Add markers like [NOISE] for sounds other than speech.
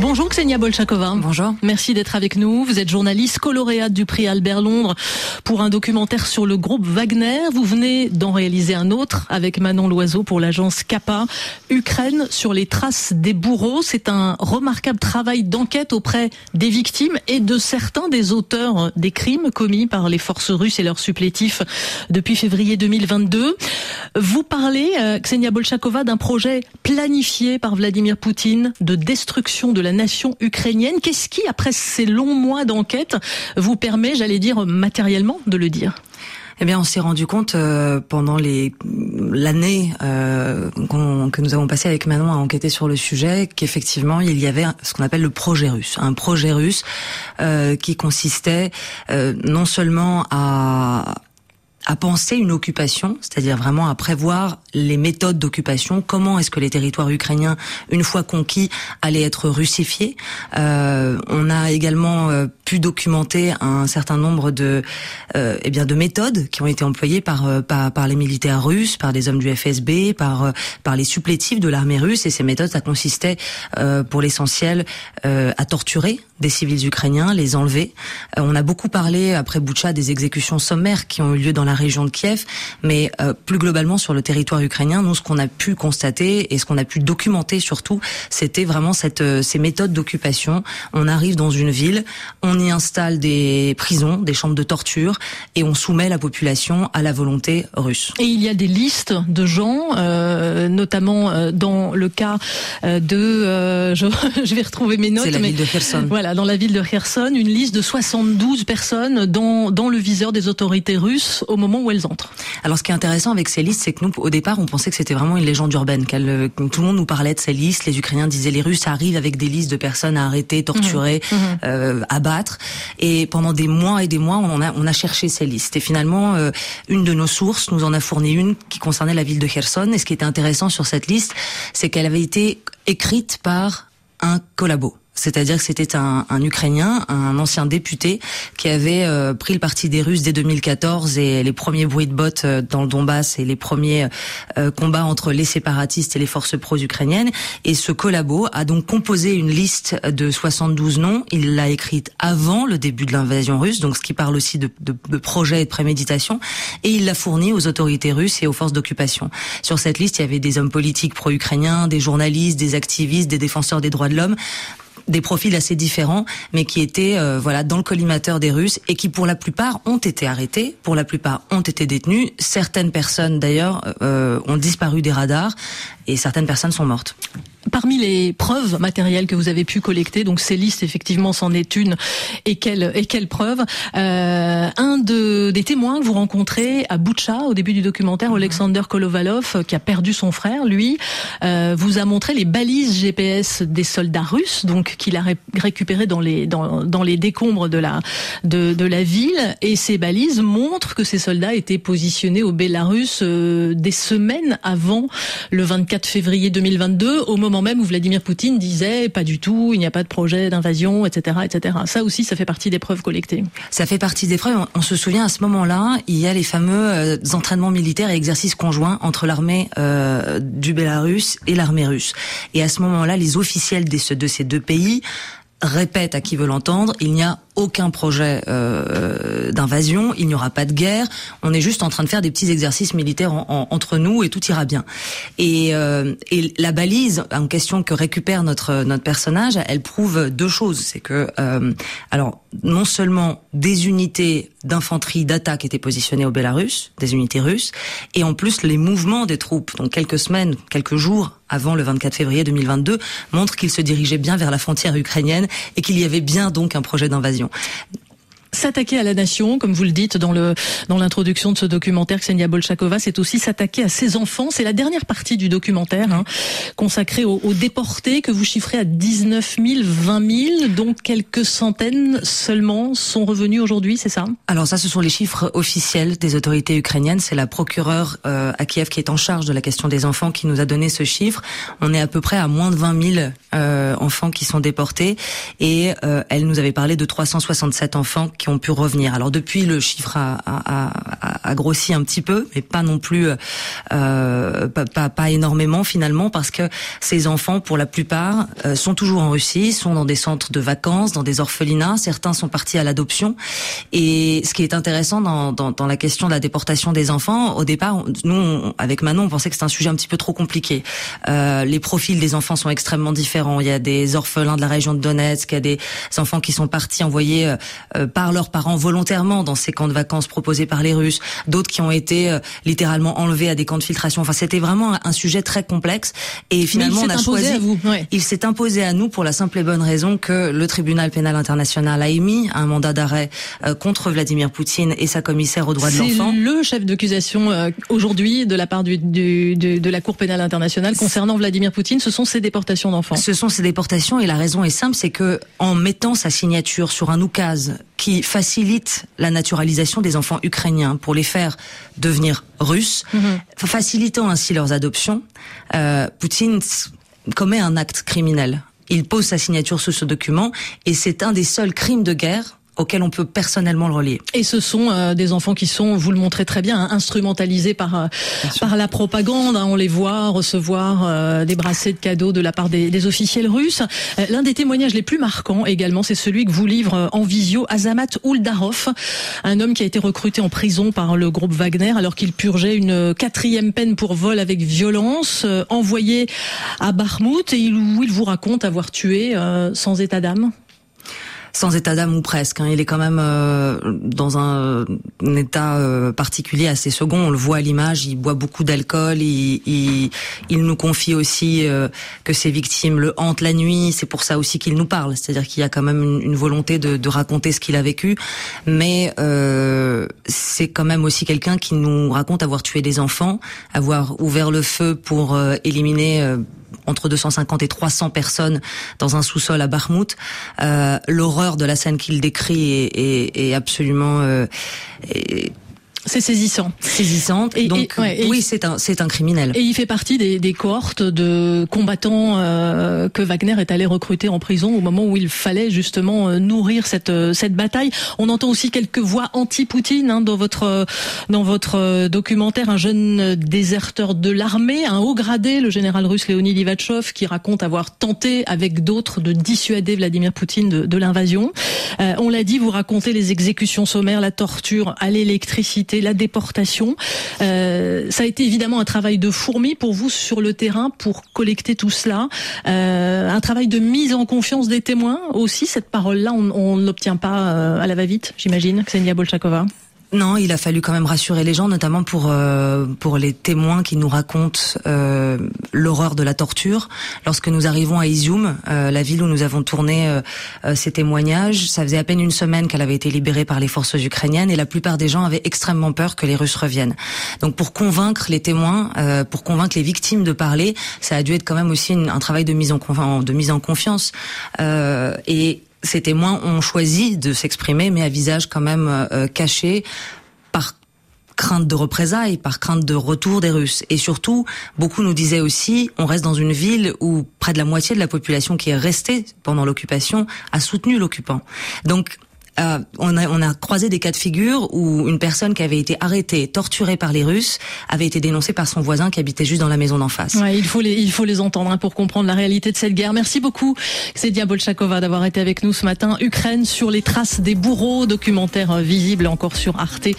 Bonjour Ksenia Bolchakova. Bonjour. Merci d'être avec nous. Vous êtes journaliste coloréate du prix Albert Londres pour un documentaire sur le groupe Wagner. Vous venez d'en réaliser un autre avec Manon Loiseau pour l'agence Kappa, Ukraine sur les traces des bourreaux. C'est un remarquable travail d'enquête auprès des victimes et de certains des auteurs des crimes commis par les forces russes et leurs supplétifs depuis février 2022. Vous parlez, euh, Ksenia Bolchakova, d'un projet planifié par Vladimir Poutine de destruction de la nation ukrainienne. Qu'est-ce qui, après ces longs mois d'enquête, vous permet, j'allais dire, matériellement de le dire? Eh bien, on s'est rendu compte euh, pendant les l'année euh, que nous avons passé avec Manon à enquêter sur le sujet qu'effectivement il y avait ce qu'on appelle le projet russe, un projet russe euh, qui consistait euh, non seulement à à penser une occupation, c'est-à-dire vraiment à prévoir les méthodes d'occupation, comment est-ce que les territoires ukrainiens, une fois conquis, allaient être russifiés. Euh, on a également euh, pu documenter un certain nombre de, euh, eh bien, de méthodes qui ont été employées par, euh, par, par les militaires russes, par des hommes du FSB, par par les supplétifs de l'armée russe. Et ces méthodes, ça consistait pour l'essentiel à torturer des civils ukrainiens, les enlever. on a beaucoup parlé après Boucha des exécutions sommaires qui ont eu lieu dans la région de Kiev, mais euh, plus globalement sur le territoire ukrainien, nous ce qu'on a pu constater et ce qu'on a pu documenter surtout, c'était vraiment cette euh, ces méthodes d'occupation. On arrive dans une ville, on y installe des prisons, des chambres de torture et on soumet la population à la volonté russe. Et il y a des listes de gens, euh, notamment dans le cas de, je, [LAUGHS] je, vais retrouver mes notes. C'est la ville de Kherson. Voilà, dans la ville de Kherson, une liste de 72 personnes dans dans le viseur des autorités russes au moment où elles entrent. Alors, ce qui est intéressant avec ces listes, c'est que nous, au départ, on pensait que c'était vraiment une légende urbaine, qu'elle, euh, tout le monde nous parlait de ces listes. Les Ukrainiens disaient les Russes arrivent avec des listes de personnes à arrêter, torturer, mmh. Mmh. Euh, abattre. Et pendant des mois et des mois, on a, on a cherché ces listes. Et finalement, euh, une de nos sources nous en a fourni une qui concernait la ville de Kherson. Et ce qui était intéressant sur cette liste, c'est qu'elle avait été écrite par un collabo. C'est-à-dire que c'était un, un, Ukrainien, un ancien député, qui avait euh, pris le parti des Russes dès 2014 et les premiers bruits de bottes euh, dans le Donbass et les premiers euh, combats entre les séparatistes et les forces pro-ukrainiennes. Et ce collabo a donc composé une liste de 72 noms. Il l'a écrite avant le début de l'invasion russe, donc ce qui parle aussi de, de, de projet et de préméditation. Et il l'a fourni aux autorités russes et aux forces d'occupation. Sur cette liste, il y avait des hommes politiques pro-ukrainiens, des journalistes, des activistes, des défenseurs des droits de l'homme des profils assez différents, mais qui étaient euh, voilà dans le collimateur des Russes et qui pour la plupart ont été arrêtés, pour la plupart ont été détenus. Certaines personnes d'ailleurs euh, ont disparu des radars et certaines personnes sont mortes parmi les preuves matérielles que vous avez pu collecter, donc ces listes effectivement c'en est une, et quelle et quelle preuve? Euh, Un de des témoins que vous rencontrez à Boucha au début du documentaire, mhm. Alexander Kolovalov, qui a perdu son frère, lui, euh, vous a montré les balises GPS des soldats russes, donc qu'il a récupéré dans les dans, dans les décombres de la de, de la ville, et ces balises montrent que ces soldats étaient positionnés au Bélarus euh, des semaines avant le 24 février 2022, au moment même où Vladimir Poutine disait pas du tout, il n'y a pas de projet d'invasion, etc., etc. Ça aussi, ça fait partie des preuves collectées. Ça fait partie des preuves. On, se souvient à ce moment-là, il y a les fameux euh, entraînements militaires et exercices conjoints entre l'armée euh, du Bélarus et l'armée russe. Et à ce moment-là, les officiels de ces deux pays répètent à qui veut l'entendre, il n'y a aucun projet euh, d'invasion, il n'y aura pas de guerre, on est juste en train de faire des petits exercices militaires entre nous et tout ira bien. Et, euh, et, la balise en question que récupère notre notre personnage, elle prouve deux choses, c'est que euh, alors non seulement des unités d'infanterie d'attaque étaient positionnées au Bélarus, des unités russes, et en plus les mouvements des troupes, donc quelques semaines, quelques jours avant le 24 février 2022, montrent qu'ils se dirigeaient bien vers la frontière ukrainienne et qu'il y avait bien donc un projet d'invasion décision. S'attaquer à la nation, comme vous le dites dans le dans l'introduction de ce documentaire, Ksenia Bolchakova, c'est aussi s'attaquer à ses enfants. C'est la dernière partie du documentaire hein, consacrée aux, déportés que vous chiffrez à 19 000, 20 000, dont quelques centaines seulement sont revenus aujourd'hui, c'est ça? Alors ça, ce sont les chiffres officiels des autorités ukrainiennes. C'est la procureure euh, à Kiev qui est en charge de la question des enfants qui nous a donné ce chiffre. On est à peu près à moins de 20 000 euh, enfants qui sont déportés et euh, elle nous avait parlé de 367 enfants ont pu revenir. Alors depuis, le chiffre a, a, a, grossi un petit peu, mais pas non plus, euh, pas, pas, énormément finalement, parce que ces enfants, pour la plupart, euh, sont toujours en Russie, sont dans des centres de vacances, dans des orphelinats. Certains sont partis à l'adoption. Et ce qui est intéressant dans, dans, dans, la question de la déportation des enfants, au départ, nous, avec Manon, on pensait que c'était un sujet un petit peu trop compliqué. Euh, les profils des enfants sont extrêmement différents. Il y a des orphelins de la région de Donetsk, il y a des enfants qui sont partis envoyés euh, euh, par leurs parents volontairement dans ces camps de vacances proposés par les Russes, d'autres qui ont été euh, littéralement enlevés à des camps de filtration. Enfin, c'était vraiment un, sujet très complexe. Et finalement, on a choisi. À vous. Il s'est imposé à nous pour la simple et bonne raison que le tribunal pénal international a émis un mandat d'arrêt contre Vladimir Poutine et sa commissaire aux droits de l'enfant. C'est le chef d'accusation aujourd'hui de la part du, du, de la Cour pénale internationale concernant Vladimir Poutine. Ce sont ces déportations d'enfants. Ce sont ces déportations et la raison est simple, c'est que en mettant sa signature sur un oukase qui facilite la naturalisation des enfants ukrainiens pour les faire devenir russes, mhm. facilitant ainsi leurs adoptions, euh, Poutine commet un acte criminel. Il pose sa signature sous ce document et c'est un des seuls crimes de guerre auquel on peut personnellement le relier. Et ce sont euh, des enfants qui sont, vous le montrez très bien, hein, instrumentalisés par euh, par la propagande. Hein. on les voit recevoir euh, des bracelets de cadeaux de la part des, des officiels russes. L'un des témoignages les plus marquants également, c'est celui que vous livre en visio Azamat Uldarov, un homme qui a été recruté en prison par le groupe Wagner alors qu'il purgeait une quatrième peine pour vol avec violence, envoyé à Bakhmut et où il vous raconte avoir tué sans état d'âme sans état d'âme ou presque. Hein. Il est quand même euh, dans un, état euh, particulier assez second. On le voit à l'image. Il boit beaucoup d'alcool. Il, il, il, nous confie aussi euh, que ses victimes le hantent la nuit. C'est pour ça aussi qu'il nous parle. C'est-à-dire qu'il y a quand même une, volonté de, de, raconter ce qu'il a vécu. Mais c'est quand même aussi quelqu'un qui nous raconte avoir tué des enfants, avoir ouvert le feu pour éliminer entre 250 et 300 personnes dans un sous-sol à Barmouth. Euh, L'horreur de la scène qu'il décrit est, est, est absolument euh, c'est saisissant. Saisissante. Et, donc, oui, c'est un, c'est un criminel. Et il fait partie des, des cohortes de combattants euh, que Wagner est allé recruter en prison au moment où il fallait justement euh, nourrir cette, euh, cette bataille. On entend aussi quelques voix anti-Poutine hein, dans votre, dans votre documentaire. Un jeune déserteur de l'armée, un haut gradé, le général russe Léonid Ivatchov, qui raconte avoir tenté avec d'autres de dissuader Vladimir Poutine de, de l'invasion. on l'a dit, vous racontez les exécutions sommaires, la torture à l'électricité la déportation. Euh, ça a été évidemment un travail de fourmi pour vous sur le terrain pour collecter tout cela. Euh, un travail de mise en confiance des témoins aussi. Cette parole-là, on ne l'obtient pas euh, à la va-vite, j'imagine, Ksenia Bolchakova. Non, il a fallu quand même rassurer les gens, notamment pour euh, pour les témoins qui nous racontent euh, l'horreur de la torture. Lorsque nous arrivons à Izium, euh, la ville où nous avons tourné ces témoignages, ça faisait à peine une semaine qu'elle avait été libérée par les forces ukrainiennes et la plupart des gens avaient extrêmement peur que les Russes reviennent. Donc pour convaincre les témoins, pour convaincre les victimes de parler, ça a dû être quand même aussi un travail de mise en de mise en confiance et ces témoins ont choisi de s'exprimer, mais à visage quand même euh, caché, par crainte de représailles, par crainte de retour des Russes. Et surtout, beaucoup nous disaient aussi, on reste dans une ville où près de la moitié de la population qui est restée pendant l'occupation a soutenu l'occupant. Donc, euh, on, a, on a croisé des cas de figure où une personne qui avait été arrêtée, torturée par les Russes, avait été dénoncée par son voisin qui habitait juste dans la maison d'en face. Ouais, il faut les, il faut les entendre hein, pour comprendre la réalité de cette guerre. Merci beaucoup, Cédia Bolchakova, d'avoir été avec nous ce matin. Ukraine sur les traces des bourreaux, documentaire visible encore sur arte.fr.